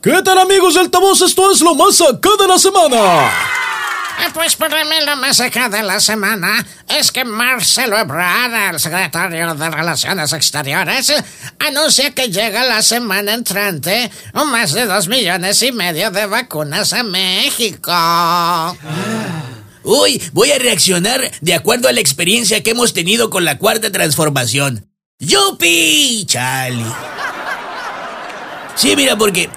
¿Qué tal amigos del altavoz? Esto es lo más acá de la semana. Eh, Pues para mí lo más acá de la semana es que Marcelo Ebrard, el secretario de Relaciones Exteriores, anuncia que llega la semana entrante más de dos millones y medio de vacunas a México. Uy, voy a reaccionar de acuerdo a la experiencia que hemos tenido con la cuarta transformación. ¡Yupi! Chale. Sí, mira, porque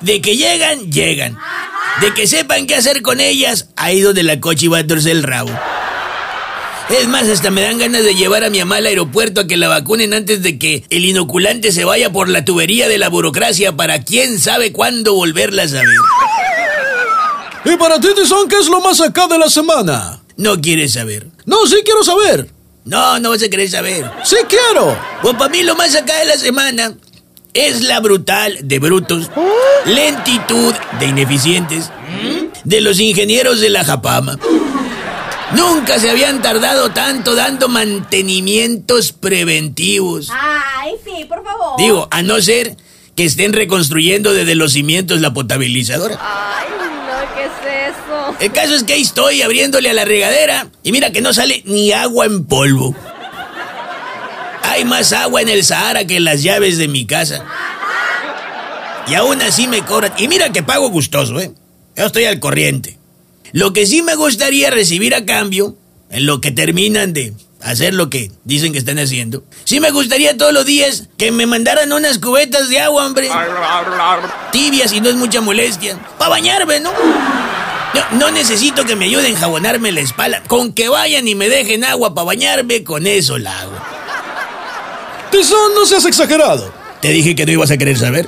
de que llegan, llegan. De que sepan qué hacer con ellas, ahí donde la cochi va a torcer el rabo. Es más, hasta me dan ganas de llevar a mi mamá al aeropuerto a que la vacunen antes de que el inoculante se vaya por la tubería de la burocracia para quién sabe cuándo volverla a saber. Y para ti, Tizón, ¿qué es lo más acá de la semana? No quieres saber. No, sí quiero saber. No, no vas a querer saber. Sí quiero. Pues para mí lo más acá de la semana es la brutal de brutos, lentitud de ineficientes, de los ingenieros de la Japama. Nunca se habían tardado tanto dando mantenimientos preventivos. Ay, sí, por favor. Digo, a no ser que estén reconstruyendo desde los cimientos la potabilizadora. Ay, no, ¿qué es eso? El caso es que ahí estoy abriéndole a la regadera y mira que no sale ni agua en polvo. Hay más agua en el Sahara que las llaves de mi casa. Y aún así me cobran. Y mira que pago gustoso, ¿eh? Yo estoy al corriente. Lo que sí me gustaría recibir a cambio, en lo que terminan de hacer lo que dicen que están haciendo, sí me gustaría todos los días que me mandaran unas cubetas de agua, hombre. Tibias y no es mucha molestia. Para bañarme, ¿no? No, no necesito que me ayuden a jabonarme la espalda. Con que vayan y me dejen agua para bañarme, con eso la hago. No seas exagerado. Te dije que no ibas a querer saber.